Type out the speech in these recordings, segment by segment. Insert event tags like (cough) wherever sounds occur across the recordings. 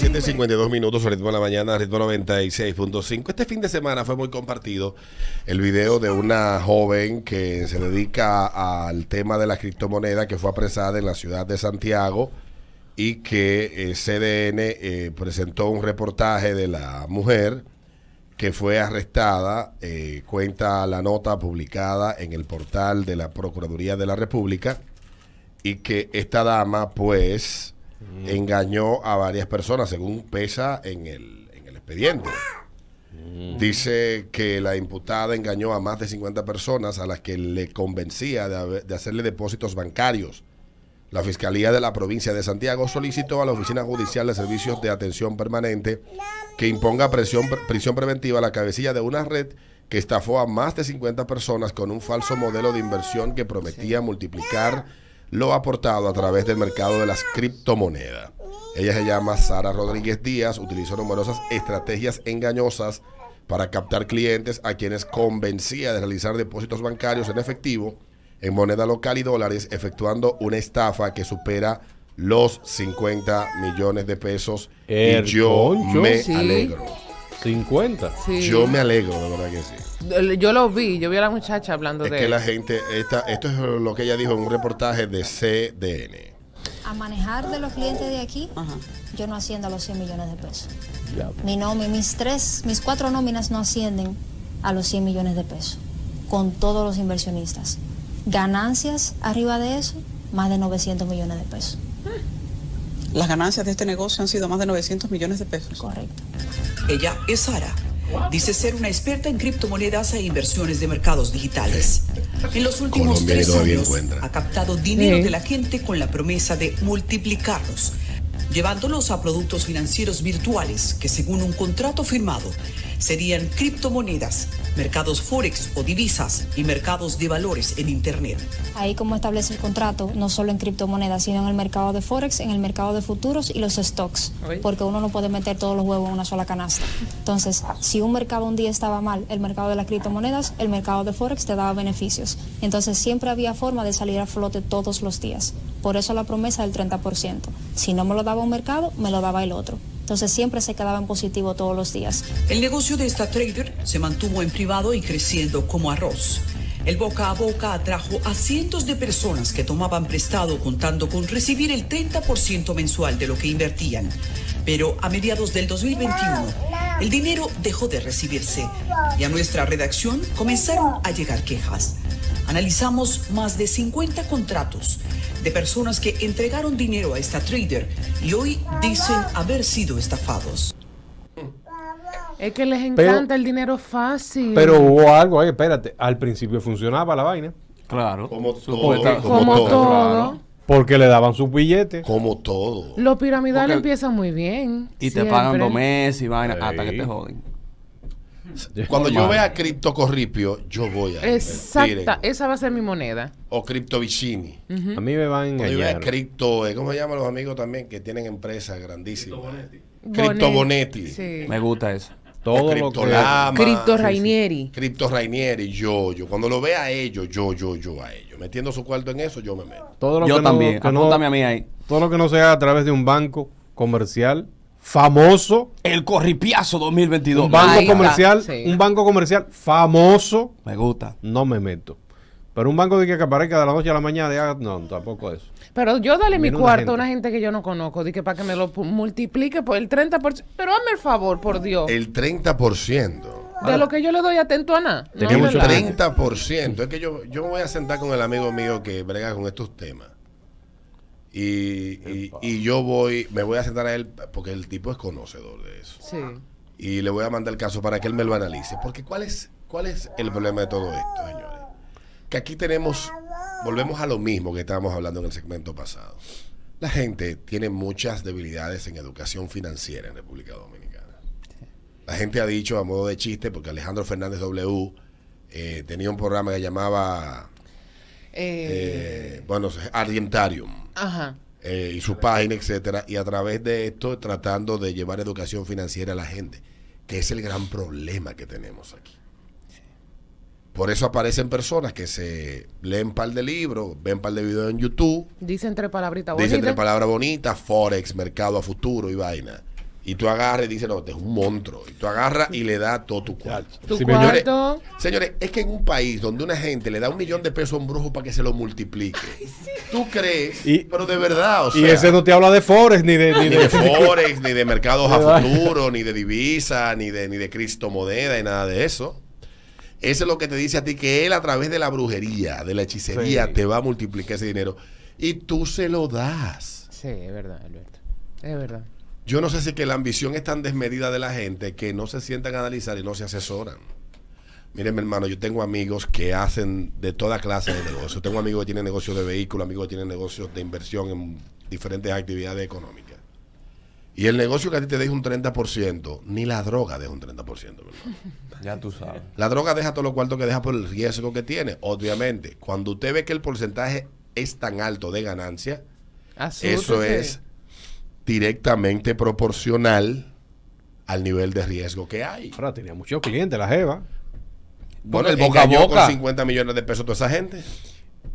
7.52 minutos, ritmo de la mañana, ritmo 96.5. Este fin de semana fue muy compartido el video de una joven que se dedica al tema de la criptomoneda que fue apresada en la ciudad de Santiago y que eh, CDN eh, presentó un reportaje de la mujer que fue arrestada. eh, cuenta la nota publicada en el portal de la Procuraduría de la República y que esta dama pues engañó a varias personas según pesa en el, en el expediente. Dice que la imputada engañó a más de 50 personas a las que le convencía de hacerle depósitos bancarios. La Fiscalía de la provincia de Santiago solicitó a la Oficina Judicial de Servicios de Atención Permanente que imponga presión, prisión preventiva a la cabecilla de una red que estafó a más de 50 personas con un falso modelo de inversión que prometía multiplicar lo aportado a través del mercado de las criptomonedas. Ella se llama Sara Rodríguez Díaz, utilizó numerosas estrategias engañosas para captar clientes a quienes convencía de realizar depósitos bancarios en efectivo en moneda local y dólares, efectuando una estafa que supera los 50 millones de pesos. El y yo concho. me Sí. alegro. 50. Sí. Yo me alegro, de verdad que sí. Yo lo vi, yo vi a la muchacha hablando Es de que él. la gente, esta, esto es lo que ella dijo en un reportaje de CDN. A manejar de los clientes de aquí, yo no asciendo a los 100 millones de pesos. Mi nómina, mis tres, mis cuatro nóminas no ascienden a los 100 millones de pesos, con todos los inversionistas. Ganancias arriba de eso, más de 900 millones de pesos. Las ganancias de este negocio han sido más de 900 millones de pesos. Correcto. Ella es Sara. Dice ser una experta en criptomonedas e inversiones de mercados digitales. En los últimos Colombia tres todavía años encuentra. ha captado dinero Sí. de la gente con la promesa de multiplicarlos, llevándolos a productos financieros virtuales que según un contrato firmado serían criptomonedas, mercados forex o divisas y mercados de valores en Internet. Ahí como establece el contrato, no solo en criptomonedas, sino en el mercado de Forex, en el mercado de futuros y los stocks, porque uno no puede meter todos los huevos en una sola canasta. Entonces, si un mercado un día estaba mal, el mercado de las criptomonedas, el mercado de Forex te daba beneficios. Entonces, siempre había forma de salir a flote todos los días. Por eso la promesa del 30%. Si no me lo daba un mercado, me lo daba el otro. Entonces, siempre se quedaba en positivo todos los días. El negocio de esta trader se mantuvo en privado y creciendo como arroz. El boca a boca atrajo a cientos de personas que tomaban prestado contando con recibir el 30% mensual de lo que invertían. Pero a mediados del 2021, el dinero dejó de recibirse y a nuestra redacción comenzaron a llegar quejas. Analizamos más de 50 contratos de personas que entregaron dinero a esta trader y hoy dicen haber sido estafados. Es que les Pero- encanta el dinero fácil. Pero hubo algo ahí, espérate. Al principio funcionaba la vaina. Claro. Como todo, está- como como todo. todo. Porque le daban sus billetes. Como todo. Los piramidales Porque- empiezan muy bien. Y te pagan dos meses y vaina Sí. hasta que te joden. Cuando yo vea cripto corripio, yo voy a Exacta, esa va a ser mi moneda. O cripto vicini. A mí me van a Cuando yo vea engañar. cripto, ¿cómo se llaman los amigos también que tienen empresas grandísimas? Cripto Bonetti. Bonetti. Sí. Me gusta eso. Todo lo que... Criptolama. Cripto Sí, sí. Rainieri. Cripto Rainieri, yo, yo. Cuando lo vea a ellos, yo, yo, yo a ellos. Metiendo su cuarto en eso, yo me meto. Todo lo Yo que no- también. que no- a mí ahí. todo lo que no se haga a través de un banco comercial famoso, El corripiazo 2022. un banco comercial, sí. un banco comercial famoso, Me gusta. no me meto. Pero un banco de que aparezca de la noche a la mañana, de, ah, no, tampoco eso. Pero yo dale mi Viene cuarto gente. a una gente que yo no conozco, de que para que me lo multiplique por el 30%. Pero hazme el favor, por Dios. El 30%. de lo que yo le doy atento a nada. No, verdad. 30%. Es que yo, yo me voy a sentar con el amigo mío que brega con estos temas. Y, y, y yo voy, me voy a sentar a él porque el tipo es conocedor de eso. Sí. Y le voy a mandar el caso para que él me lo analice. Porque ¿cuál es, cuál es el problema de todo esto, señores? Que aquí tenemos, volvemos a lo mismo que estábamos hablando en el segmento pasado. La gente tiene muchas debilidades en educación financiera en República Dominicana. La gente ha dicho a modo de chiste, porque Alejandro Fernández W eh, tenía un programa que llamaba, Eh, eh, bueno, Argentarium ajá. eh, y su página, etcétera, y a través de esto tratando de llevar educación financiera a la gente, que es el gran problema que tenemos aquí. Por eso aparecen personas que se leen un par de libros, ven un par de videos en YouTube, Dice entre palabritas dicen bonitas. tres palabras bonitas, Forex, mercado a futuro y vaina. Y tú agarras y dices, no, este es un monstruo. Y tú agarras y le das todo tu cuarto. Tu me- cuarto. Señores, es que en un país donde una gente le da un millón de pesos a un brujo para que se lo multiplique, tú crees, Y- pero de verdad, o sea, y ese no te habla de Forex ni de... Ni ni de, de (laughs) Forex, ni de mercados a futuro, ni de divisa, ni de, ni de criptomoneda, y nada de eso. Eso es lo que te dice a ti que él a través de la brujería, de la hechicería, Sí. te va a multiplicar ese dinero. Y tú se lo das. Sí, es verdad, Alberto. Es verdad. Yo no sé si que la ambición es tan desmedida de la gente que no se sientan a analizar y no se asesoran. Miren, mi hermano, yo tengo amigos que hacen de toda clase de negocios. Tengo amigos que tienen negocios de vehículos, amigos que tienen negocios de inversión en diferentes actividades económicas. Y el negocio que a ti te deja un 30%, ni la droga deja un 30%. mi hermano. (laughs) Ya tú sabes. La droga deja todo lo cuarto que deja por el riesgo que tiene. Obviamente, cuando usted ve que el porcentaje es tan alto de ganancia, eso Asústese. es directamente proporcional al nivel de riesgo que hay. Ahora tenía muchos clientes, la Jeva. Bueno, el boca a boca con 50 millones de pesos toda esa gente.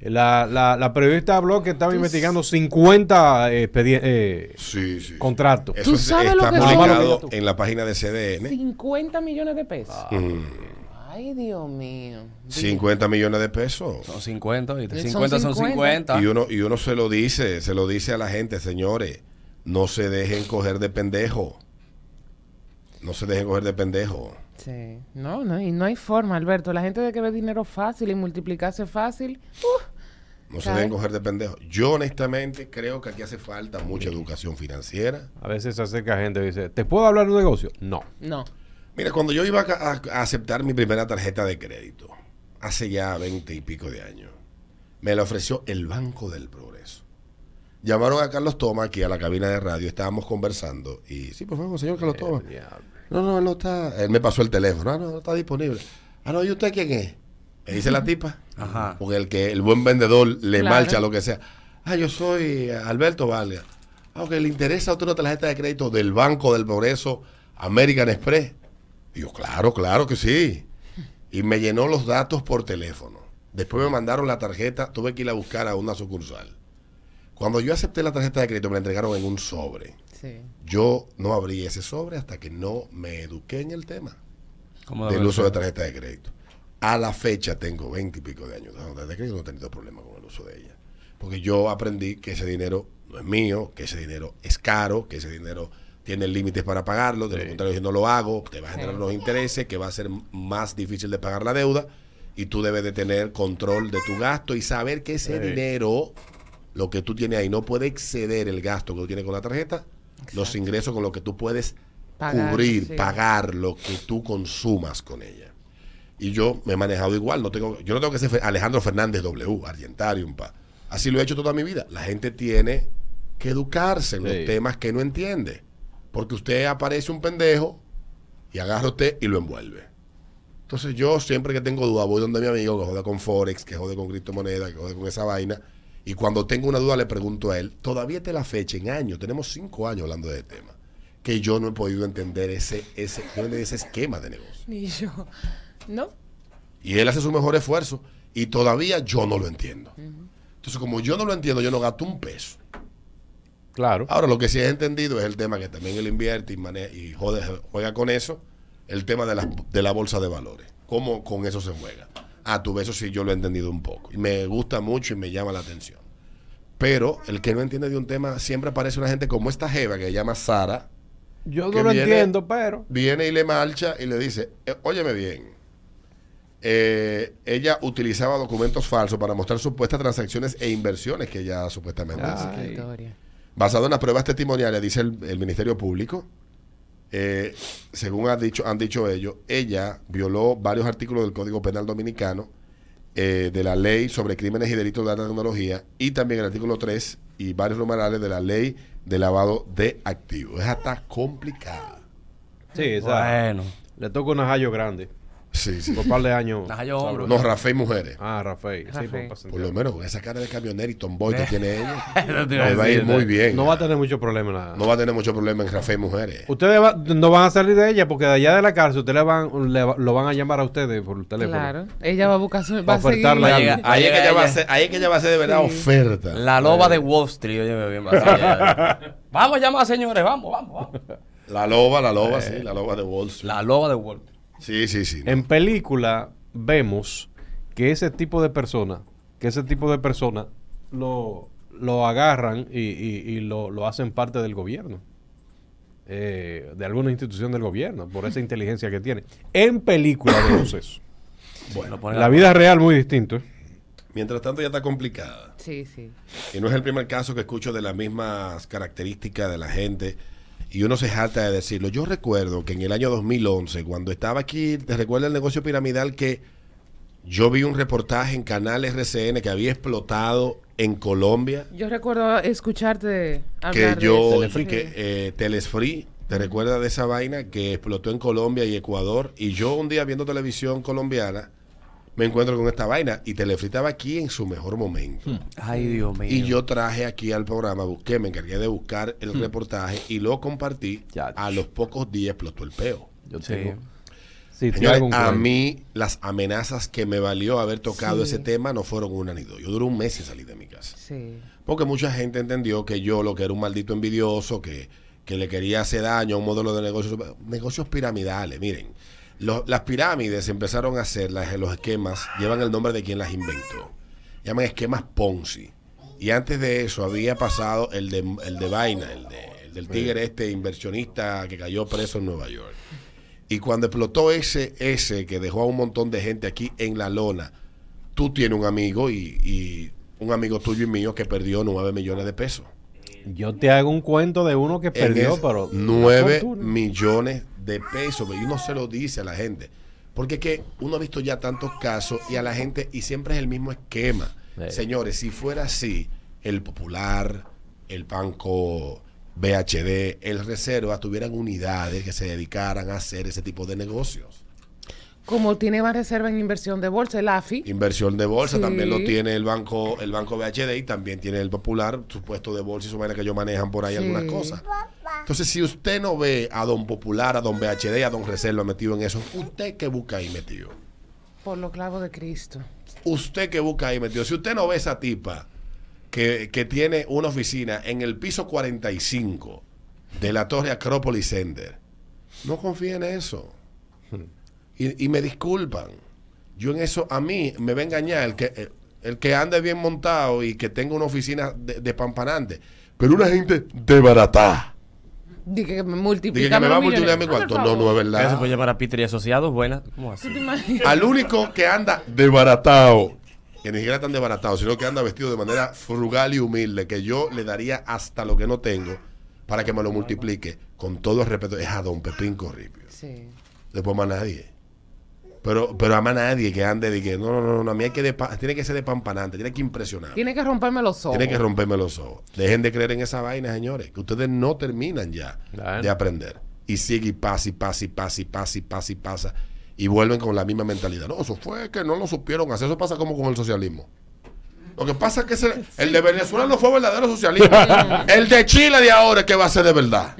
La, la, la periodista habló que estaba investigando 50 eh, eh, Sí, sí. contratos. Eso ¿Tú es- sabes está lo que publicado Tú. en la página de CDN. 50 millones de pesos. Mm, Ay, Dios mío. 50 millones de pesos. Son 50, ¿viste? Son 50 son 50. 50. Y uno, y uno se lo dice, se lo dice a la gente, señores, no se dejen coger de pendejo. No se dejen coger de pendejo. Sí. No, no, y no hay forma, Alberto. La gente de que ve dinero fácil y multiplicarse fácil. uh, No se dejen coger de pendejo. Yo honestamente creo que aquí hace falta mucha educación financiera. A veces se acerca gente y dice, ¿te puedo hablar de un negocio? No. no. Mira, cuando yo iba a, a- a aceptar mi primera tarjeta de crédito, hace ya veinte y pico de años, me la ofreció el Banco del Progreso. Llamaron a Carlos Toma aquí a la cabina de radio, estábamos conversando y, sí, por favor, señor Carlos Toma. No, no, él no está. Él me pasó el teléfono. Ah, no, no está disponible. Ah, no, ¿y usted quién es? Me dice la tipa. Ajá. Porque el que el buen vendedor le Claro. marcha lo que sea. Ah, yo soy Alberto Valga. Ah, ok, ¿le interesa a usted una tarjeta de crédito del Banco del Progreso American Express? Y yo, claro, claro que sí. Y me llenó los datos por teléfono. Después me mandaron la tarjeta, tuve que ir a buscar a una sucursal. Cuando yo acepté la tarjeta de crédito, me la entregaron en un sobre. Sí. Yo no abrí ese sobre hasta que no me eduqué en el tema ¿Cómo del uso de tarjeta de crédito. A la fecha tengo 20 y pico de años de tarjeta de crédito, no he tenido problema con el uso de ella. Porque yo aprendí que ese dinero no es mío, que ese dinero es caro, que ese dinero tiene límites para pagarlo. De lo contrario, si no lo hago, te va a generar Sí. unos intereses, que va a ser más difícil de pagar la deuda. Y tú debes de tener control de tu gasto y saber que ese Sí. dinero, lo que tú tienes ahí, no puede exceder el gasto que tú tienes con la tarjeta, los ingresos con lo que tú puedes Pagar, cubrir, sí. pagar lo que tú consumas con ella. Y yo me he manejado igual, no tengo, yo no tengo que ser Alejandro Fernández W, Argentarium, pa. Así lo he hecho toda mi vida. La gente tiene que educarse en Sí. los temas que no entiende. Porque usted aparece un pendejo y agarra usted y lo envuelve. Entonces yo siempre que tengo duda voy donde mi amigo que jode con Forex, que jode con criptomonedas, que jode con esa vaina. Y cuando tengo una duda le pregunto a él, todavía te la fecha en años, tenemos cinco años hablando de tema, que yo no he podido entender ese, ese, ese esquema de negocio. Ni yo. ¿No? Y él hace su mejor esfuerzo y todavía yo no lo entiendo. Entonces como yo no lo entiendo, yo no gasto un peso. Claro. Ahora, lo que sí he entendido es el tema que también él invierte y, maneja, y jode- juega con eso, el tema de la, de la bolsa de valores. ¿Cómo con eso se juega? Ah, tú ves, eso sí yo lo he entendido un poco. Y me gusta mucho y me llama la atención. Pero el que no entiende de un tema, siempre aparece una gente como esta jeva que se llama Sara, Yo no lo viene- entiendo, pero... viene y le marcha y le dice, eh, óyeme bien, eh, ella utilizaba documentos falsos para mostrar supuestas transacciones e inversiones que ella supuestamente historia. Basado en las pruebas testimoniales, dice el, el Ministerio Público, eh, según ha dicho, han dicho ellos, ella violó varios artículos del Código Penal Dominicano, eh, de la Ley sobre Crímenes y Delitos de Alta Tecnología y también el artículo 3 y varios numerales de la Ley de Lavado de Activos. Es hasta complicada. Sí, Bueno. le toca una Jayo grande. Sí, sí. Por un par de años. No, Rafael Mujeres. Ah, Rafael. Sí, por- lo menos con esa cara de camionero y tomboy que tiene ella, (laughs) te a le va a ir muy ¿no? bien. No va a tener mucho problema. nada. No va a tener mucho problema en Rafael Mujeres. Ustedes va- no van a salir de ella porque de allá de la cárcel ustedes le van, le lo van a llamar a ustedes por el teléfono. Claro. Ella va a buscar su. Va a seguir. algo. Ahí es, que ella va a ser, ahí es que ella va a ser de verdad oferta. La loba de Wall Street, oye, bien vacía. (laughs) Vamos a llamar, señores, vamos, vamos, vamos. La loba, la loba, sí, la loba de Wall Street. La loba de Wall. Sí, sí, sí. En película vemos que ese tipo de personas, que ese tipo de personas lo, lo agarran y, y- y lo, lo hacen parte del gobierno. eh, de alguna institución del gobierno, por esa inteligencia que tiene. En película vemos eso. (coughs) Bueno, En la vida real muy distinto. ¿eh? Mientras tanto ya está complicada. Sí, sí. Y no es el primer caso que escucho de las mismas características de la gente. Y uno se jacta de decirlo. Yo recuerdo que en el año 2011, cuando estaba aquí, ¿te recuerda el negocio piramidal que yo vi un reportaje en Canal RCN que había explotado en Colombia? Yo recuerdo escucharte que hablar yo, de eso. Telefree. que eh, Telesfree, ¿te recuerdas de esa vaina que explotó en Colombia y Ecuador? Y yo un día viendo televisión colombiana me encuentro con esta vaina y Telefree estaba aquí en su mejor momento. Ay, Dios mío. Y yo traje aquí al programa, busqué, me encargué de buscar el reportaje y lo compartí. Ya. A los pocos días explotó el peo. Yo Sí. tengo. Sí, Señores, a mí las amenazas que me valió haber tocado Sí. ese tema no fueron una ni dos. Yo duré un mes y salí de mi casa. Sí. Porque mucha gente entendió que yo lo que era un maldito envidioso, que, que le quería hacer daño a un modelo de negocios, negocios piramidales. Miren, las pirámides empezaron a hacer, las- los esquemas, llevan el nombre de quien las inventó. Llaman esquemas Ponzi. Y antes de eso había pasado el de, el de Vaina, el, de- el del tigre este inversionista que cayó preso en Nueva York. Y cuando explotó ese, ese que dejó a un montón de gente aquí en la lona, tú tienes un amigo y, y un amigo tuyo y mío que perdió 9 millones de pesos. Yo te hago un cuento de uno que perdió, pero. una 9 fortuna. millones de pesos. Y uno se lo dice a la gente. Porque es que uno ha visto ya tantos casos y a la gente, y siempre es el mismo esquema. Sí. Señores, si fuera así, el Popular, el Banco BHD, el Reserva, tuvieran unidades que se dedicaran a hacer ese tipo de negocios. Como tiene más reserva en inversión de bolsa, el AFI. Inversión de bolsa Sí. también lo tiene el banco el banco BHD y también tiene el Popular, su puesto de bolsa y su vaina que ellos manejan por ahí Sí. algunas cosas. Entonces, si usted no ve a don Popular, a don BHD, a don Reserva metido en eso, ¿usted qué busca ahí metido? Por los clavos de Cristo. ¿Usted qué busca ahí metido? Si usted no ve esa tipa que, que tiene una oficina en el piso 45 de la Torre Acropolis Center, no confíe en eso. Y, y me disculpan. Yo en eso, a mí me va a engañar el que, el, el que ande bien montado y que tenga una oficina de, de pampanante. Pero una gente de baratá. Dije que me Dije multiplica. que me va a multiplicar mi cuarto. No, no es Eso verdad. puede llamar a Peter y Asociados, buena. ¿Cómo así? Al único que anda desbaratado, que ni siquiera tan desbaratado, sino que anda vestido de manera frugal y humilde, que yo le daría hasta lo que no tengo para que me lo multiplique, con todo el respeto, es a don Pepín Corripio. Sí. Después más nadie. Pero, pero a más nadie que ande de que no, no, no, no, a mí hay que de tiene que ser de pampanante, tiene que impresionar. Tiene que romperme los ojos. Tiene que romperme los ojos. Dejen de creer en esa vaina, señores. Que ustedes no terminan ya Claro. de aprender. Y sigue y pasa y pasa y pasa y pasa y pasa y pasa. Y vuelven con la misma mentalidad. No, eso fue que no lo supieron hacer. Eso pasa como con el socialismo. Lo que pasa es que ese- el de Venezuela no fue verdadero socialismo. el de Chile de ahora es que va a ser de verdad.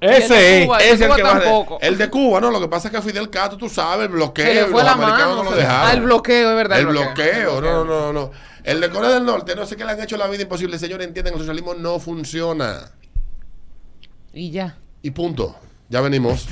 Ese es. Ese es el Cuba que va tampoco. El de Cuba, no. Lo que pasa es que Fidel Castro, tú sabes, el bloqueo. Se le fue los la americanos mano. no lo dejaron. Ah, el bloqueo, es verdad. El bloqueo, no, no, no, no. El de Corea del Norte, no sé qué le han hecho la vida imposible. Señores, entienden, el socialismo no funciona. Y ya. Y punto. Ya venimos.